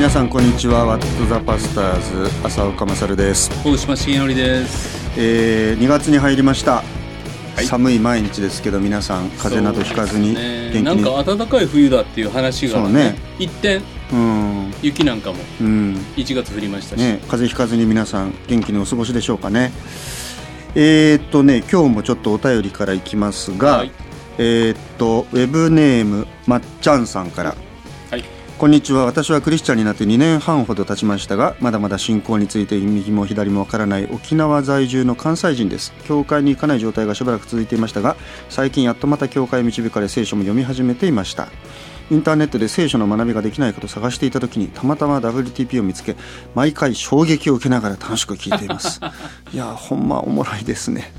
皆さんこんにちは。ワットザパスターズ浅岡勝です、大島重則です。えー、2月に入りました、はい。寒い毎日ですけど皆さん風邪などひかずに元気に。ねなんか暖かい冬だっていう話が、そうね。一転うん。雪なんかもうん。1月降りましたし、ね風邪ひかずに皆さん元気にお過ごしでしょうかね。えー、っとね今日もちょっとお便りからいきますが、はい。えーっとウェブネームまっちゃんさんから。はいこんにちは。私はクリスチャンになって2年半ほど経ちましたがまだまだ信仰について右も左もわからない沖縄在住の関西人です。教会に行かない状態がしばらく続いていましたが最近やっとまた教会へ導かれ聖書も読み始めていました。インターネットで聖書の学びができないかと探していた時にたまたま WTP を見つけ毎回衝撃を受けながら楽しく聞いています。いやほんまおもろいですね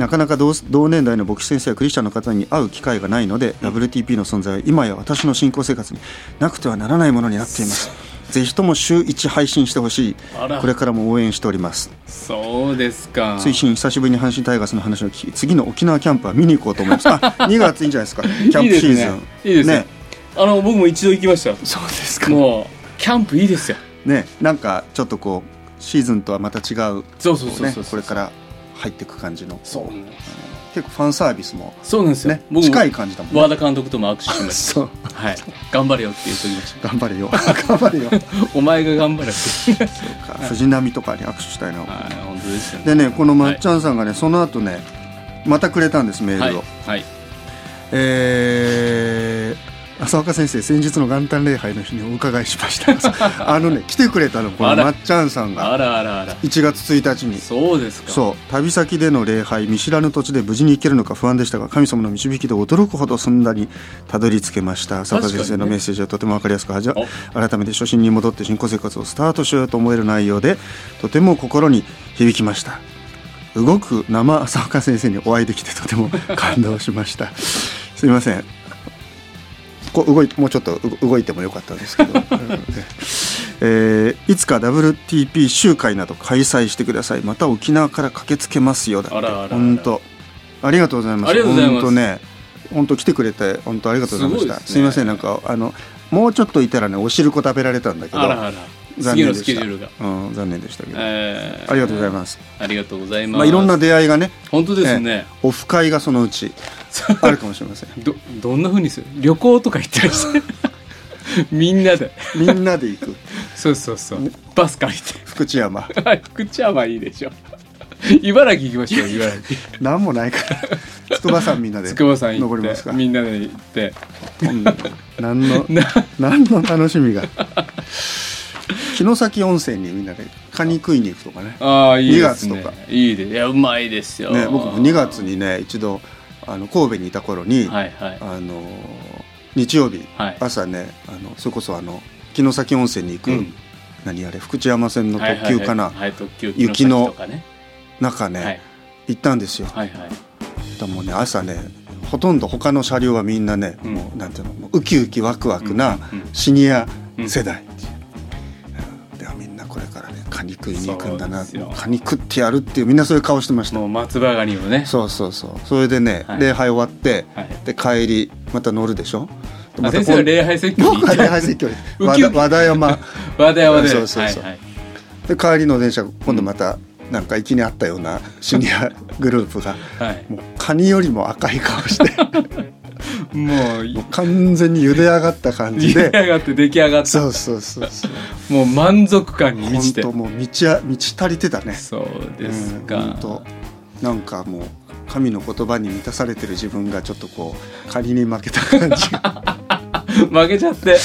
なかなか同同年代の牧師先生やクリスチャンの方に会う機会がないので、WTP の存在は今や私の信仰生活になくてはならないものになっています。ぜひとも週1配信してほしい。これからも応援しております。そうですか。推進久しぶりに阪神タイガースの話を聞き次の沖縄キャンプは見に行こうと思います。あ2月いいんじゃないですか。キャンプシーズン。いいですね。ね。あの僕も一度行きました。そうですか。もうキャンプいいですよ。ね。なんかちょっとこうシーズンとはまた違う。そうそうそうそうこれから入っていく感じの。そう。結構ファンサービスもそうなんですよ、ね近い感じだもんね。和田監督とも握手しました。はい。頑張れよって言っときまし頑張れよ。頑張れよ。た お前が頑張れそうか。藤波とかに握手したいな、はい。本当ですよね。でねこのまっちゃんさんがね、その後ねまたくれたんですメーはい。ルを、はい。えー浅岡先生先日の元旦礼拝の日にお伺いしました。あのね来てくれたのこのまっちゃんさんが。あらあらあら。1月1日に。そうですか。そう。旅先での礼拝見知らぬ土地で無事に行けるのか不安でしたが神様の導きで驚くほどすんなりたどり着けました。浅岡先生のメッセージはとても分かりやすくはじゃ改めて初心に戻って信仰生活をスタートしようと思える内容でとても心に響きました。動く生浅岡先生にお会いできてとても感動しました。すいませんこう動いもうちょっとう動いてもよかったですけど、うん。えーいつか WTP 集会など開催してください。また沖縄から駆けつけますよ。だって。本当。ありがとうございます。本当ね。本当来てくれて本当ありがとうございました。す,、すごいですね。いません。なんかあのもうちょっといたらねおしるこ食べられたんだけど次の念でした。スケジュールが。うん、残念でしたけど、えー。ありがとうございます、ありがとうございます。まあ、いろんな出会いがね。本当ですね。オフ会がそのうちあるかもしれません。どどんな風にする？旅行とか行ったりして。みんなで。みんなで行く。そうそうそう。バス借り福知山。福知山いいでしょ。茨城行きましょう茨城。なんもないから。筑波山みんなで筑波山登りますか。てみんなで行って。うん。何の な何の楽しみが城崎温泉にみんなでカニ食いに行くとかね。ああいいですね。2月とか。いいでいやうまいですよ。ね僕も2月にね一度あの神戸にいた頃に、はいはい。あの日曜日、はい。朝ねあのそれこそあの城崎温泉に行く、うん。何あれ福知山線の特急かな、雪の中ね、はい。行ったんですよ、はいはい。だもうね朝ねほとんど他の車両はみんなね、うん。もうなんていうのもうウキウキワクワクなシニア世代、うんからねカニ食いに行くんだなそうですよ。カニ食ってやるっていうみんなそういう顔してました。もう松葉ガニをね。そうそうそう。それでね、はい。礼拝終わって、はい。で帰りまた乗るでしょ？であ先生は礼拝説教に礼拝説教和田和田山和田山で。そうそうそう。はいはい。で帰りの電車今度またなんか息にあったようなシニアグループが はい。もうカニよりも赤い顔して もうもう完全に茹で上がった感じ出来で上がって出来上がった。そうそうそうそう。もう満足感に満本ちて。当もう満ちあ満ち足りてたね。そうですか、うん、本当。なんかもう神の言葉に満たされてる自分がちょっとこう仮に負けた感じが。負けちゃって。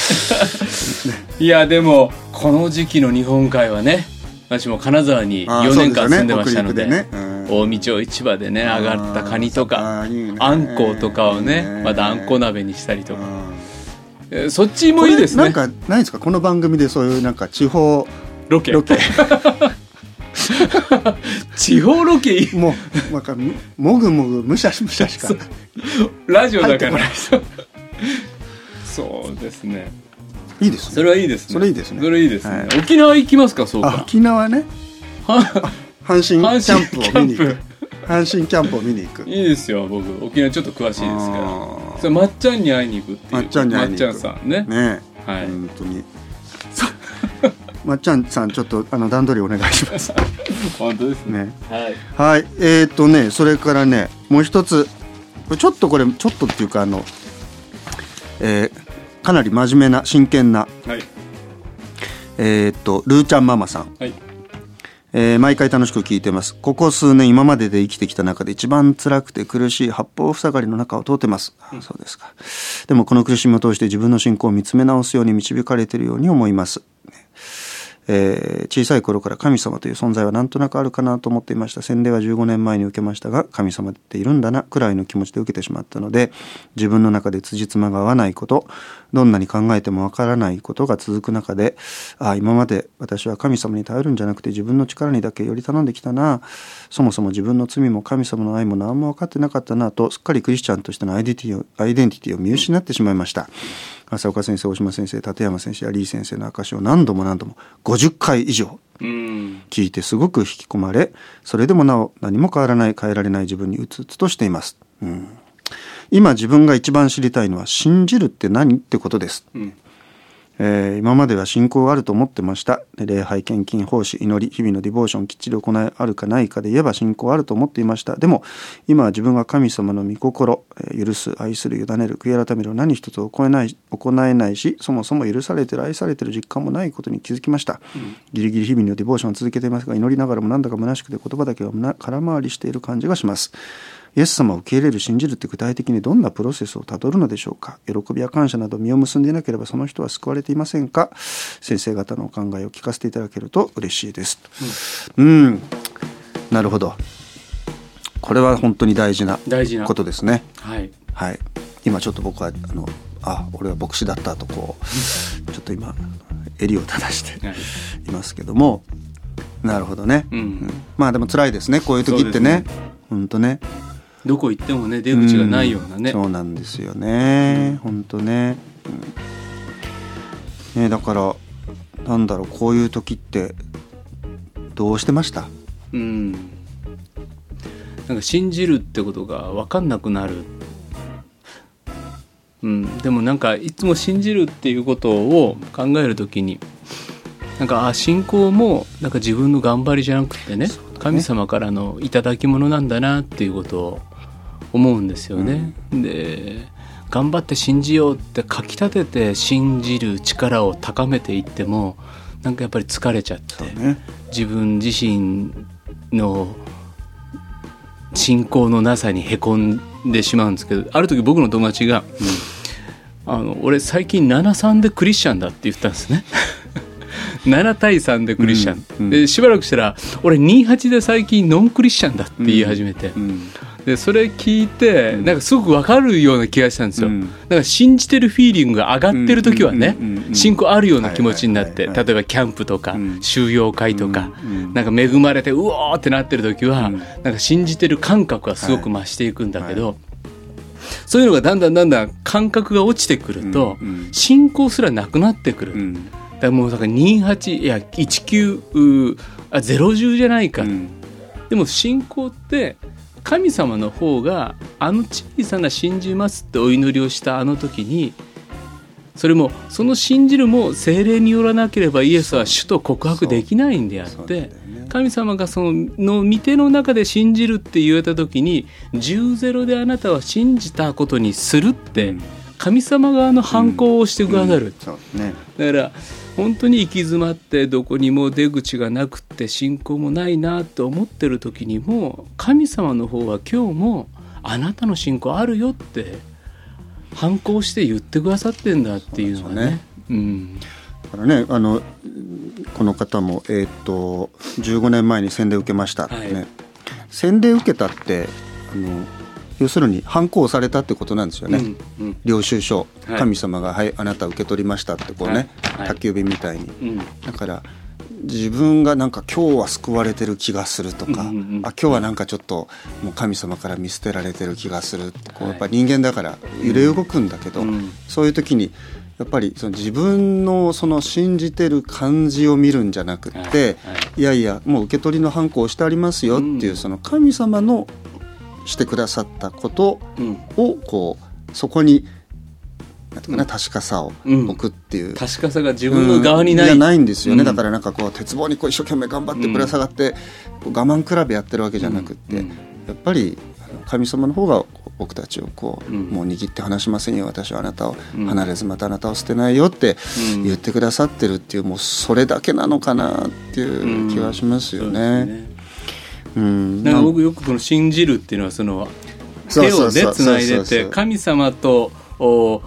いやでもこの時期の日本海はね私も金沢にあー4年間住んでましたので。北陸でね。うん大道町市場でね上がったカニとかあんことかをねまたあんこ鍋にしたりとか。うん。えーそっちもいいですね。なんかないですか？この番組でそういうなんか地方ロケ。ロケ。地方ロケ？もうなんかもぐもぐむしゃむしゃしか。ラジオだから。入そうですね。いいですね。それはいいですね。それいいですね。それいいですね、はい。沖縄行きますか？そうあか沖縄ね。は阪神キャンプ。を見に行く阪神キャンプを見に行く。いいですよ僕。沖縄ちょっと詳しいですから。それまっちゃんに会いに行くっていう。まっちゃんに会いに行く。まっちゃんさんね。ねはい。本当に。まっちゃんさんちょっとあの段取りお願いします。本当ですね。ね。はい。はい。えー、っとねそれからねもう一つ。ちょっとこれちょっとっていうかあの、えーかなり真面目な真剣な。はい。えーっとルーちゃんママさん。はいえー毎回楽しく聞いてます。ここ数年今までで生きてきた中で一番辛くて苦しい八方塞がりの中を通ってます、あそうですか。でもこの苦しみを通して自分の信仰を見つめ直すように導かれているように思います、ねえー小さい頃から神様という存在はなんとなくあるかなと思っていました。洗礼は15年前に受けましたが神様っているんだなくらいの気持ちで受けてしまったので自分の中で辻褄が合わないことどんなに考えてもわからないことが続く中でああ今まで私は神様に頼るんじゃなくて自分の力にだけより頼んできたな。そもそも自分の罪も神様の愛も何も分かってなかったなとすっかりクリスチャンとしてのアイデンティティをアイデンティティを見失ってしまいました。浅岡先生大島先生立山先生アリー先生の証を何度も何度も50回以上うん。聞いてすごく引き込まれそれでもなお何も変わらない変えられない自分にうつうつとしています、うん、今自分が一番知りたいのは信じるって何ってことです。うんえー今までは信仰があると思ってました。で礼拝献金奉仕祈り日々のディボーションきっちり行いあるかないかで言えば信仰あると思っていました。でも今は自分が神様の御心、えー許す愛する委ねる悔い改めるを何一つ行えない行えないしそもそも許されてる愛されてる実感もないことに気づきました、ギリギリ日々のディボーションを続けていますが祈りながらもなんだか虚しくて言葉だけがな空回りしている感じがしますイエス様を受け入れる信じるって具体的にどんなプロセスをたどるのでしょうか？喜びや感謝など実を結んでいなければその人は救われていませんか？先生方のお考えを聞かせていただけると嬉しいです。うん、なるほど。これは本当に大事な大事な。ことですね。はい。はい。今ちょっと僕はあのあ俺は牧師だったとこうちょっと今襟を正してはい。いますけども。なるほどね、うん。まあでも辛いですね。こういう時ってね。本当ねどこ行ってもね出口がないようなね。んそうなんですよね。本当ね,、うん、ねだからなんだろうこういう時ってどうしてました？うん。なんか信じるってことが分かんなくなる、うん、でもなんかいつも信じるっていうことを考えるときになんかあ信仰もなんか自分の頑張りじゃなくてね。神様からの頂き物なんだなっていうことを思うんですよね。で頑張って信じようってかき立てて信じる力を高めていってもなんかやっぱり疲れちゃって。ね自分自身の信仰のなさにへこんでしまうんですけどある時僕の友達が「あの俺最近73でクリスチャンだ」って言ったんですね。7対3でクリスチャン、うんうんでしばらくしたら「俺28で最近ノンクリスチャンだ」って言い始めて、うんでそれ聞いてなんかすごく分かるような気がしたんですよ、うん。だから信じてるフィーリングが上がってる時はね信仰あるような気持ちになってはいはいはい例えばキャンプとかうん。収容会とかうんうんなんか恵まれてうおーってなってる時はうん。なんか信じてる感覚がすごく増していくんだけどそういうのがだんだんだんだん感覚が落ちてくると信仰すらなくなってくるうんだからもうだから28いや19うーあ010じゃないかうんでも信仰って神様の方があの小さな信じますってお祈りをしたあの時にそれもその信じるも精霊によらなければイエスは主と告白できないんであって神様がそのの御手の中で信じるって言われた時に10-0であなたは信じたことにするってうん。神様側の反抗をしてくださる、そうね。だから本当に行き詰まってどこにも出口がなくって信仰もないなと思ってる時にも神様の方は今日もあなたの信仰あるよって反抗して言ってくださってんだっていうのがね。そうね。うん。だからねあのこの方もえーっと15年前に洗礼受けましたってね、はい。洗礼受けたってあの要するに反抗されたってことなんですよね、うんうん。領収書、はい。神様が「はいあなた受け取りました」ってこうね、はい。はい宅急便みたいに。うん。だから自分がなんか今日は救われてる気がするとか、うんうんうんあ今日はなんかちょっともう神様から見捨てられてる気がするこうはい。やっぱ人間だから揺れ動くんだけど、うん。そういう時にやっぱりその自分のその信じてる感じを見るんじゃなくって、はい。はい。いやいやもう受け取りの反抗をしてありますよっていう、うん。その神様のしてくださったことうん。をこうそこになんていうかな確かさをうん。置くっていう。確かさが自分の側にない、うん。ないんですよね、うん。だからなんかこう鉄棒にこう一生懸命頑張ってぶら下がって、我慢比べやってるわけじゃなくって、うん。やっぱり神様の方が僕たちをこう、うん。もう握って離しませんよ私はあなたを。うん。離れずまたあなたを捨てないよってうん。言ってくださってるっていうもうそれだけなのかなっていう気はしますよね。うん。なんか僕よくこの信じるっていうのはその手をねつないでて神様とお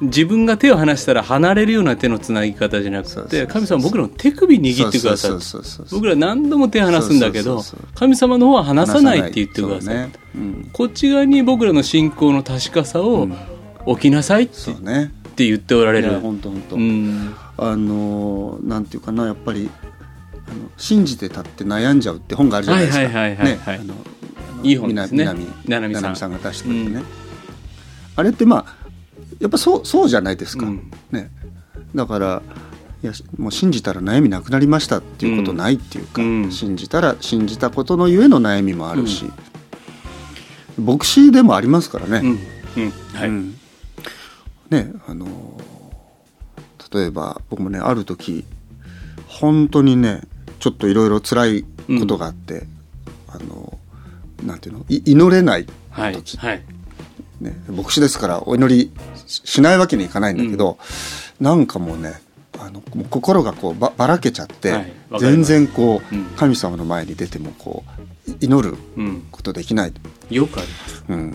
自分が手を離したら離れるような手のつなぎ方じゃなくて神様は僕らの手首握ってくださるそうそうそうそう僕ら何度も手離すんだけど神様の方は離さないって言ってください、ね。うん。こっち側に僕らの信仰の確かさをうん。置きなさいってって言っておられる。いや。本当本当、うん。あのなんていうかなやっぱりあの信じてたって悩んじゃうって本があるじゃないですか。ねあのいい本ですね。南南さん。が出してくれてね、あれってまあやっぱそうそうじゃないですか、うん。ね。だからいやもう信じたら悩みなくなりましたっていうことないっていうか、うん。信じたら信じたことのゆえの悩みもあるし、牧師でもありますからね。ねあの例えば僕もねある時本当にねちょっといろいろ辛いことがあって、あのなんていうの？い祈れないはい時、はい。ね、牧師ですからお祈りししないわけにいかないんだけど、なんかもうねあの心がこうばばらけちゃって、はい全す。然こう、うん。神様の前に出てもこうい祈るうん。ことできない。よくあります。うん、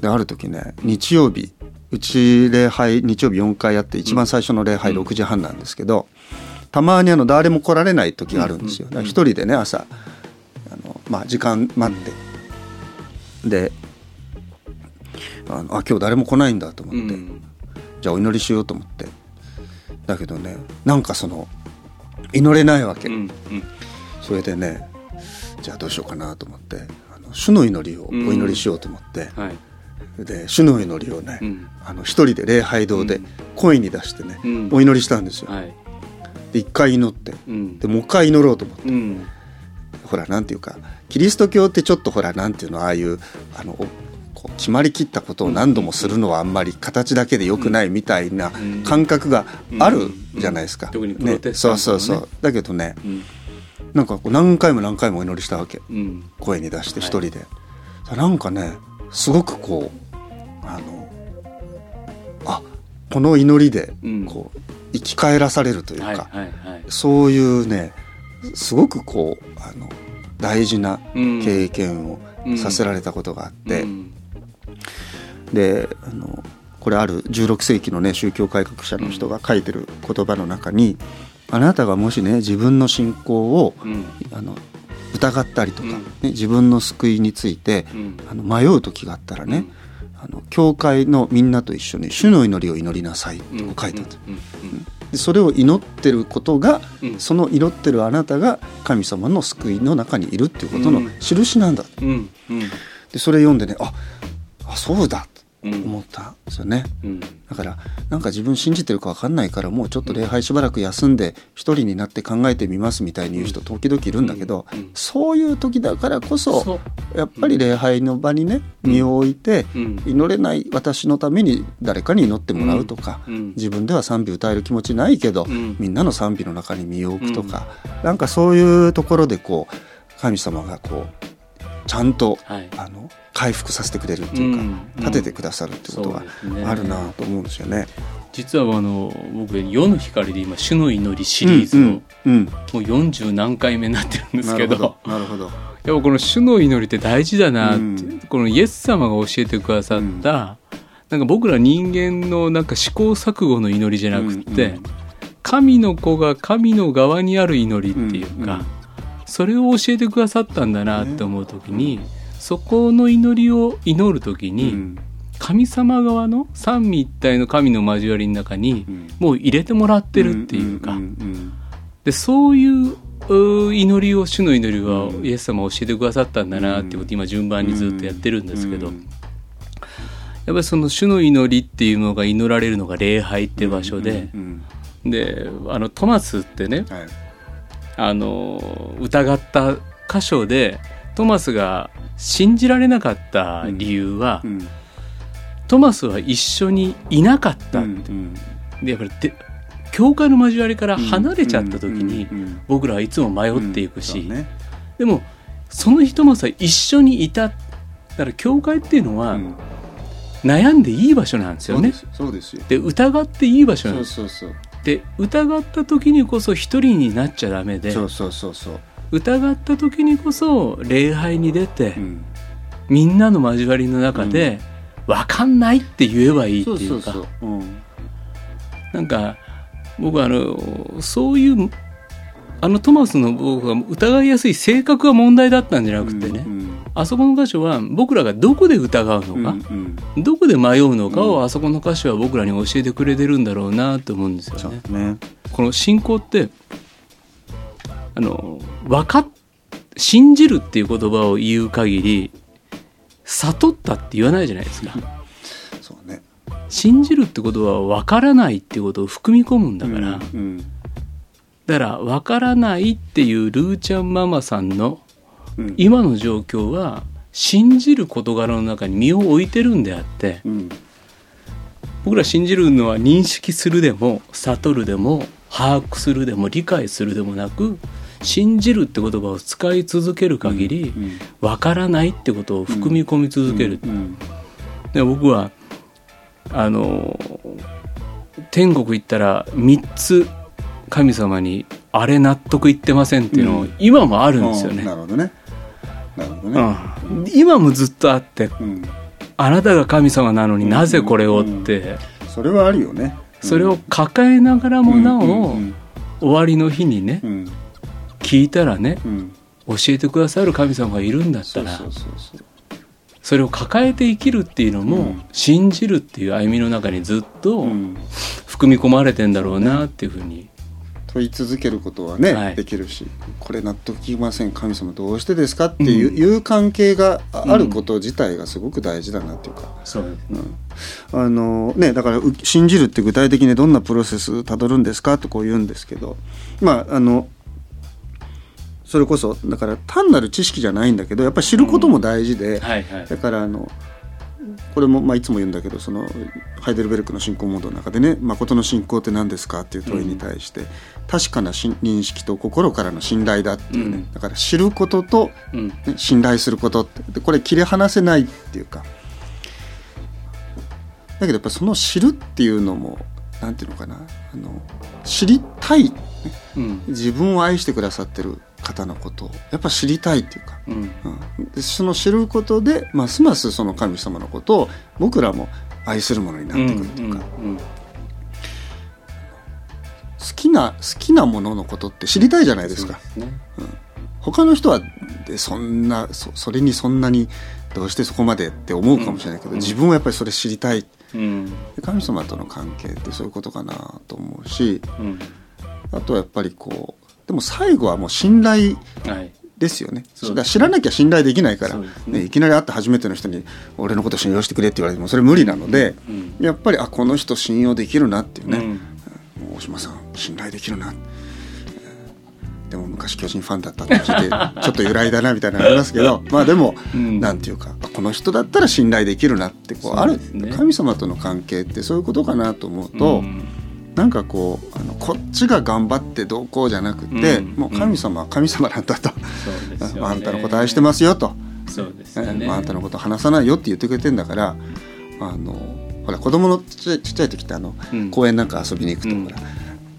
である時ね日曜日うち礼拝日曜日4回やって一番最初の礼拝うん。6時半なんですけど、たまにあの誰も来られない時があるんですよ。一人でね朝あの、まあ、時間待って、であのあ今日誰も来ないんだと思って、うん。じゃあお祈りしようと思って。だけどねなんかその祈れないわけ、それでねじゃあどうしようかなと思って。あの主の祈りをお祈りしようと思って、はい。で主の祈りをね、うん。あの一人で礼拝堂でうん。声に出してね、うん。お祈りしたんですよ。はいで一回祈ってうん。でもう一回祈ろうと思って、うん。ほらなんていうかキリスト教ってちょっとほらなんていうのああいうあのおこう決まりきったことを何度もするのはあんまり形だけでよくないみたいなうん。感覚があるじゃないですか。うん。特にプロテスそうタントのね。そうそうだけどねうん。なんか何回も何回もお祈りしたわけ。うん。声に出して一人で、なんかねすごくこうあのあこの祈りでうん。こう生き返らされるというか、そういうねすごくこうあの大事なうん。経験をうん。させられたことがあって、うん。であのこれある16世紀のね宗教改革者の人が書いてる言葉の中に、あなたがもしね自分の信仰をうん。あの疑ったりとか、うん。ね、自分の救いについてうん。あの迷う時があったらね、あの教会のみんなと一緒に主の祈りを祈りなさいってこう書いてあった、うんでそれを祈ってることがうん。その祈ってるあなたが神様の救いの中にいるっていうことのうん。印なんだ、でそれ読んでねああそうだ思ったんですよね、うん。だからなんか自分信じてるか分かんないからもうちょっと礼拝しばらく休んで一人になって考えてみますみたいに言う人時々いるんだけど、そういう時だからこそやっぱり礼拝の場にね身を置いて、うん。祈れない私のために誰かに祈ってもらうとか、うん。自分では賛美歌える気持ちないけど、うん。みんなの賛美の中に身を置くとか、なんかそういうところでこう神様がこうちゃんと、はい。あの回復させてくれるっていうか、うん立ててくださるってことがあるなと思うんですよね。実はあの僕「夜の光」で今「主の祈り」シリーズの、うんうん。もう40何回目になってるんですけどなるほど やっぱこの主の祈りって大事だなって、うん。このイエス様が教えてくださった、なんか僕ら人間のなんか試行錯誤の祈りじゃなくって、神の子が神の側にある祈りっていうか、それを教えてくださったんだなって思う時に、そこの祈りを祈る時に、うん。神様側の三位一体の神の交わりの中にうん。もう入れてもらってるっていうか、でそういう祈りを主の祈りはうん。イエス様教えてくださったんだなってことを今順番にずっとやってるんですけど、うんやっぱりその主の祈りっていうのが祈られるのが礼拝って場所で、であのトマスってねはい。あの疑った箇所でトマスが信じられなかった理由は、うん。トマスは一緒にいなかった、うんでやっぱりで教会の交わりから離れちゃった時にうんうん僕らはいつも迷っていくし、うんそうね。でもその人もさ一緒にいた。だから教会っていうのはうん。悩んでいい場所なんですよね。そうですよ。で疑っていい場所なんそうですそうそう。で疑った時にこそ一人になっちゃダメでそうそうそうそう疑った時にこそ礼拝に出て、うん。みんなの交わりの中で「分かんない」って言えばいいっていうか。なんか僕はあのそういうあのトマスの僕が疑いやすい性格が問題だったんじゃなくてね、うんあそこの箇所は僕らがどこで疑うのか、うんうん。どこで迷うのかをあそこの箇所は僕らに教えてくれてるんだろうなと思うんですよね。ね。この信仰ってあの分かっ信じるっていう言葉を言う限り悟ったって言わないじゃないですか。そうね。信じるってことは分からないっていうことを含み込むんだから、うんだから分からないっていうルーちゃんママさんのうん。今の状況は信じる事柄の中に身を置いてるんであってうん。僕ら信じるのは認識するでも悟るでも把握するでも理解するでもなく信じるって言葉を使い続ける限りうん分からないってことを含み込み続ける、うんで僕はあの天国行ったら3つ神様にあれ納得いってませんっていうのをうん。今もあるんですようんね、なるほどね。なるほどね。うん。今もずっとあってうん。あなたが神様なのになぜこれをって。それはあるよね。それを抱えながらもなおうん。終わりの日にねうん聞いたらねうん。教えてくださる神様がいるんだったらそれを抱えて生きるっていうのもうん。信じるっていう歩みの中にずっとうん。含み込まれてんだろうなっていうふうに。問い続けることはね、はい。できるしこれ納得いきません神様どうしてですかっていう,、いう関係があること自体がすごく大事だなっていうか、そう。ですねあのね、だからう信じるって具体的にどんなプロセスたどるんですかとこう言うんですけど。まああのそれこそだから単なる知識じゃないんだけどやっぱり知ることも大事で、はいはい。だからあのこれも、まあ、いつも言うんだけどそのハイデルベルクの信仰モードの中でね「誠の信仰って何ですか?」っていう問いに対して、確かなし認識と心からの信頼だっていうね、うん。だから知ることと、うん。ね、信頼することってでこれ切り離せないっていうか。だけどやっぱその知るっていうのもなんていうのかなあの知りたい、ね、うん。自分を愛してくださってる方のことをやっぱ知りたいっていうか。うん。うん、でその知ることでますますその神様のことを僕らも愛するものになってくるというか、うん好きな好きなもののことって知りたいじゃないですか。そうね。他の人はでそんなそそれにそんなにどうしてそこまでって思うかもしれないけど、うん。自分はやっぱりそれ知りたい。うん。で神様との関係ってそういうことかなと思うしうん。あとはやっぱりこうでも最後はもう信頼はい。ですよね。そうだから知らなきゃ信頼できないから、ね。ねいきなり会った初めての人に「俺のこと信用してくれ」って言われてもそれ無理なので、うん。やっぱりあこの人信用できるなっていうね、うん。大島さん信頼できるな。えーでも昔巨人ファンだったって聞いて ちょっと由来だなみたいなのありますけどまあでも、うん。なんていうかあこの人だったら信頼できるなってこうあるね神様との関係ってそういうことかなと思うと、うんなんかこうあのこっちが頑張ってどうこうじゃなくて、うん。もう神様は神様なんだと、ね。あんたのこと愛してますよと、そうですよね。まあ、あんたのこと話さないよって言ってくれてんだからあのほら子供のちっちゃい時ってあの、うん。公園なんか遊びに行くと、うんほら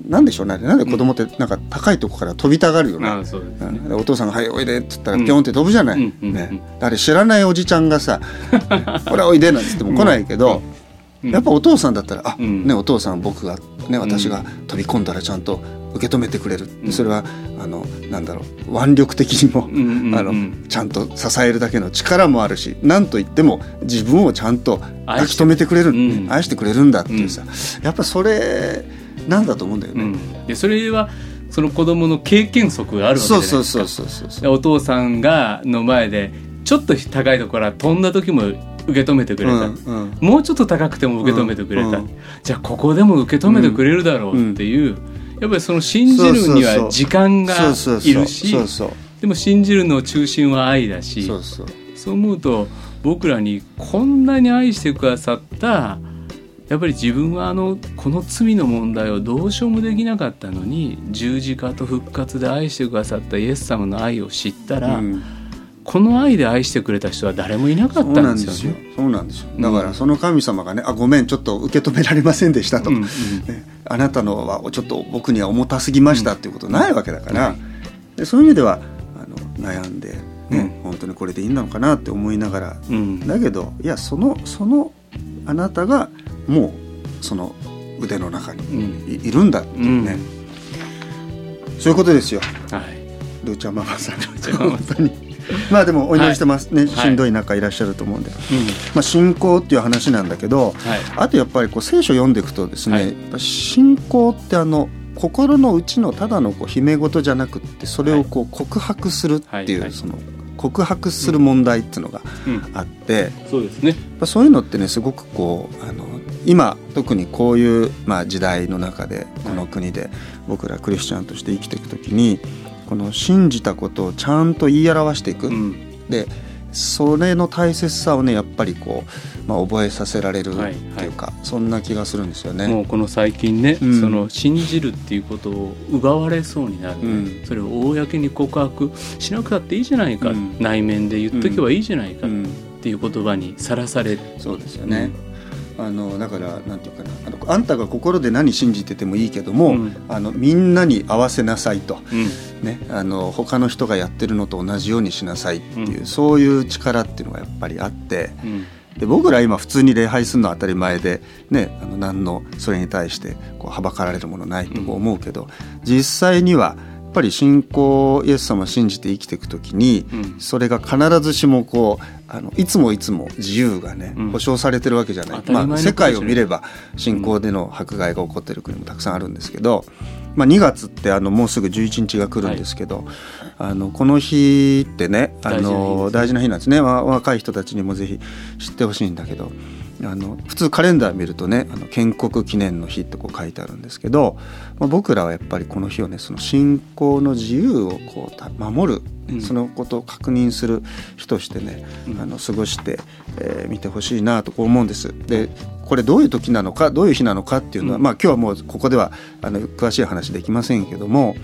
なんでしょうねなんで子供ってなんか高いとこから飛びたがるよね、ね。お父さんが「はいおいで」って言ったらうん。ピョンって飛ぶじゃない、ねうんあれ知らないおじちゃんがさ「ほらおいで」なんつっても来ないけど、うんやっぱお父さんだったら「あ、うん。ねお父さん僕がね私が飛び込んだらちゃんと受け止めてくれる」うん。それはあのなんだろう腕力的にも、うんあのちゃんと支えるだけの力もあるし何と言っても自分をちゃんと抱き留めてくれる、うん。愛してくれるんだっていうさ、やっぱそれなんだと思うんだよね。うん。でそれはその子供の経験則があるわけですか。そうそうそうそうそうでお父さんがの前でちょっと高いところから飛んだ時も受け止めてくれた、うんうん。もうちょっと高くても受け止めてくれた、うん。うんじゃあここでも受け止めてくれるだろうっていう、やっぱりその信じるには時間がいるしでも信じるの中心は愛だしそうそう。そう思うと僕らにこんなに愛してくださったやっぱり自分はあのこの罪の問題をどうしようもできなかったのに十字架と復活で愛してくださったイエス様の愛を知ったら、うんこの愛で愛してくれた人は誰もいなかったなんんですよね。そうなんですよ。だからその神様がね「あごめんちょっと受け止められませんでした」と、うんうんねあなたのはちょっと僕には重たすぎましたっていうことないわけだから、はいでそういう意味ではあの悩んで、ねう本当にこれでいいのかなって思いながら。うん。だけどいやそのそのあなたがもうその腕の中にうん。い,、るんだっていうね、そういうことですよ。はい。ルーちゃんママさん。本当にまあでもお祈りしてますね、い。しんどい中いらっしゃると思うんで、うん。まあ、信仰っていう話なんだけどはい。あとやっぱりこう聖書読んでいくとですね、信仰ってあの心の内のただのこう秘め事じゃなくってそれをこう告白するっていう、はいはい。その告白する問題っていうのがうん。あって、そうですね。そういうのってねすごくこうあの今特にこういう、まあ、時代の中でこの国で僕らクリスチャンとして生きていく時にこの信じたことをちゃんと言い表していく、うん。でそれの大切さをねやっぱりこう、まあ、覚えさせられるってはい。いうか、そんな気がするんですよね。もうこの最近ね、うん。その信じるっていうことを奪われそうになる、うん。それを公に告白しなくたっていいじゃないか、うん。内面で言っとけばいいじゃないか。っうん。ていう言葉にさらされる、そうですよね、あのだからなんていうかなあのあんたが心で何信じててもいいけども、うん。あのみんなに合わせなさいと、うん。ね、あの他の人がやってるのと同じようにしなさいっていう、うん。そういう力っていうのがやっぱりあってうん。で僕ら今普通に礼拝するのは当たり前で、ね、あの何のそれに対してこうはばかられるものないと思うけど、実際にはやっぱり信仰イエス様を信じて生きていく時に、うん。それが必ずしもこうあのいつもいつも自由がね、うん。保障されてるわけじゃない、まあ、世界を見れば信仰での迫害が起こってる国もたくさんあるんですけど、まあ、2月ってあのもうすぐ11日が来るんですけど、あのこの日ってねあの大大事な日なんですね。わ若い人たちにもぜひ知ってほしいんだけどあの普通カレンダー見るとねあの建国記念の日ってこう書いてあるんですけど、まあ、僕らはやっぱりこの日をねその信仰の自由をこうた守る、うんそのことを確認する日としてね、うんあの過ごしてみ、えー見てほしいなとこう思うんです。でこれどういう時なのかどういう日なのかっていうのは、うんまあ今日はもうここではあの詳しい話できませんけども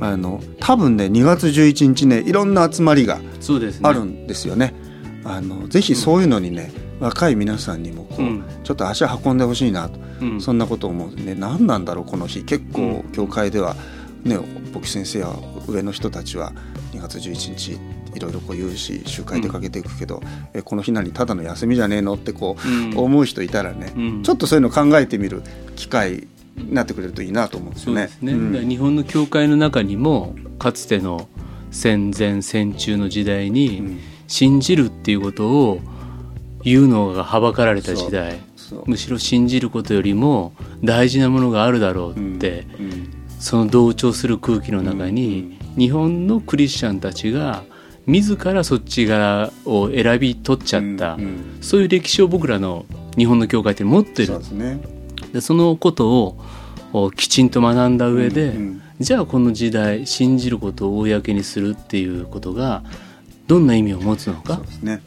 あの多分ね2月11日ねいろんな集まりがあるんですよね。あのぜひそういうのにね、若い皆さんにもこう、うん。ちょっと足運んでほしいなと、うん。そんなことを思うね何なんだろうこの日。結構うん。教会ではね牧師先生や上の人たちは2月11日いろいろこう言うし集会出かけていくけど、えこの日何ただの休みじゃねえのってこう、うん。思う人いたらね、うん。ちょっとそういうの考えてみる機会になってくれるといいなと思うんですよね。ね、日本の教会の中にもかつての戦前戦中の時代に、うん。信じるっていうことを言うのがはばかられた時代。むしろ信じることよりも大事なものがあるだろうって、うんその同調する空気の中に、日本のクリスチャンたちが自らそっち側を選び取っちゃった、うんうん。そういう歴史を僕らの日本の教会って持ってる。そうですね。でそのことをおきちんと学んだ上で、うんうん。じゃあこの時代信じることを公にするっていうことがどんな意味を持つのか。そうですね。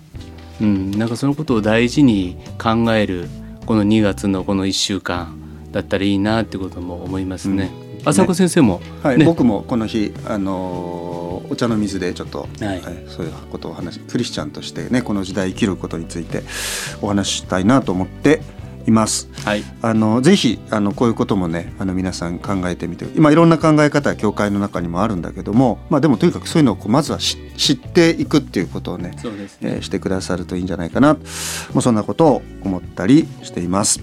うん、なんかそのことを大事に考えるこの2月のこの1週間だったらいいなってことも思いますね。浅子先生も、はい、ね。僕もこの日、あのーお茶の水でちょっと、はい。そういうことをお話クリスチャンとしてねこの時代生きることについてお話ししたいなと思っています。はいあのぜひあのこういうこともねあの皆さん考えてみて今いろんな考え方は教会の中にもあるんだけども、まあ、でもとにかくそういうのをこうまずは知知っていくっていうことをねそうですね、えーしてくださるといいんじゃないかなもうそんなことを思ったりしています。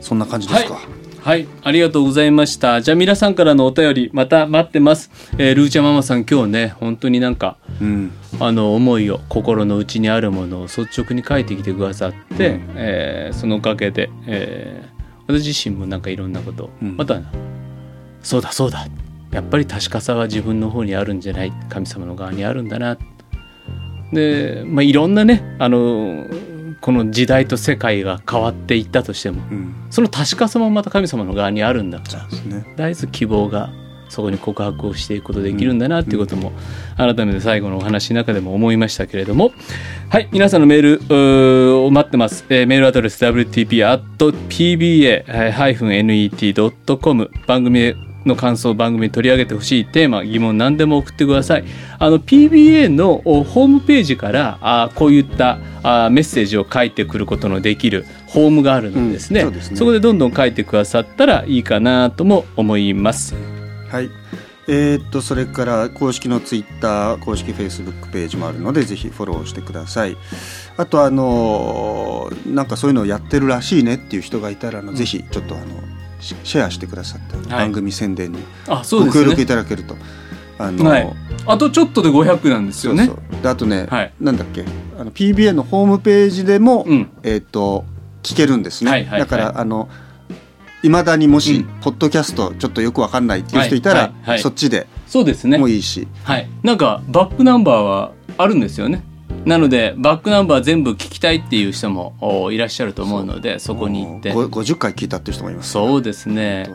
そんな感じですか？はい、ありがとうございました。じゃあ皆さんからのお便りまた待ってます。えールーチャママさん今日ね本当になんかうん、あの思いを心の内にあるものを率直に書いてきてくださって、えーそのおかげで、えー私自身もなんかいろんなことを、うんまたそうだそうだやっぱり確かさは自分の方にあるんじゃない神様の側にあるんだなで、まあ、いろんなねあのこの時代と世界が変わっていったとしてもうん、その確かさもまた神様の側にあるんだからね。絶えず希望がそこに告白をしていくことできるんだなっていうことも改めて最後のお話の中でも思いましたけれどもはい皆さんのメールを待ってます、えーメールアドレス wtp.pba-net.com 番組の感想番組に取り上げてほしいテーマ疑問何でも送ってください。あの PBA のおホームページからあこういったあメッセージを書いてくることのできるホームがあるのでですね,、うんそうですね。こでどんどん書いてくださったらいいかなとも思います。はい。えーっとそれから公式のツイッター公式フェイスブックページもあるのでぜひフォローしてください。あとあのーなんかそういうのをやってるらしいねっていう人がいたらあの、ぜひちょっとあのシシェアしてくださって、番組宣伝にあそうですご協力いねただけると。あのはい。あとちょっとで500なんですよね。そうそう。であとね、はい。なんだっけあの PBA のホームページでも、うん。えーっと聞けるんですね。はいはいはい。だからあのいまだにもし、うん。ポッドキャストちょっとよくわかんないっていう人いたら、はいはいはい。そっちでそうですね。もいいし、はい。なんかバックナンバーはあるんですよねなのでバックナンバー全部聞きたいっていう人もおいらっしゃると思うのでそこに行って。ご50回聞いたっていう人もいます、そうですね。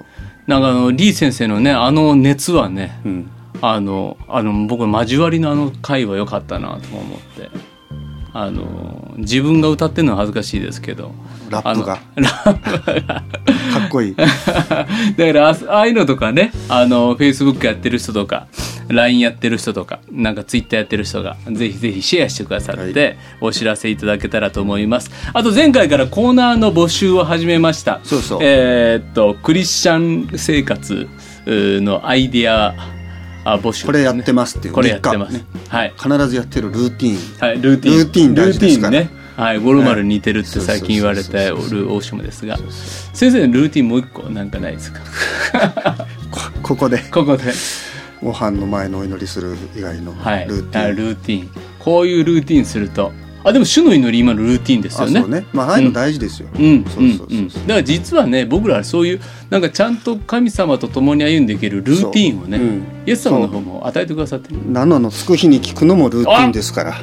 なんかあのリー先生のねあの熱はねうん、あのあの僕交わりのあの回は良かったなと思ってあの自分が歌ってるのは恥ずかしいですけど。ラップが。ラップが。かっこいい。だからあああいうのとかね。あの Facebook やってる人とか LINE やってる人とかなんか Twitter やってる人がぜひぜひシェアしてくださって、お知らせいただけたらと思います。あと前回からコーナーの募集を始めました。そうそう。えーっとクリスチャン生活のアイディアあ募集ね、これやってますっていうこれやってます、日はい。課必ずやってるルーティーン。はい、ルーティン。ルーティン大事ですから。ルーティンね。はい、ゴルマルに似てるって最近言われておる大島ですが。先生のルーティンもう一個なんかないですか？こここで。ここで。ご飯の前のお祈りする以外のルはい。あーティン、ルーティン。こういうルーティンするとあでも主の祈り今のルーティンですよね。ね。まあああいうの大事ですよ、うんそううんそうそう。うん。だから実はね僕らはそういうなんかちゃんと神様と共に歩んでいけるルーティンをね、そううん。イエス様の方も与えてくださってる。7のつく日に聞くのもルーティンですから。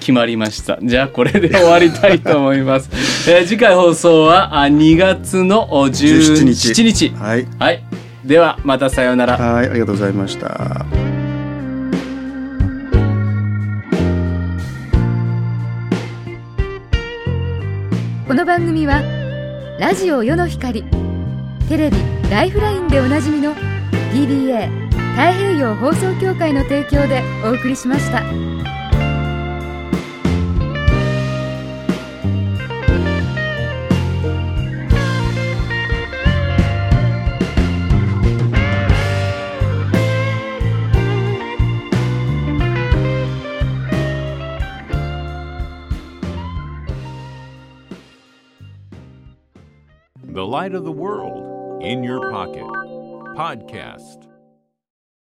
決まりました。じゃあこれで終わりたいと思います、えー次回放送はあ2月のお17 17日日日。はい。はい。ではまたさようなら。はいありがとうございましたこの番組はラジオ世の光テレビ「ライフライン」でおなじみの PBA 太平洋放送協会の提供でお送りしました。The light of the world in your pocket. Podcast.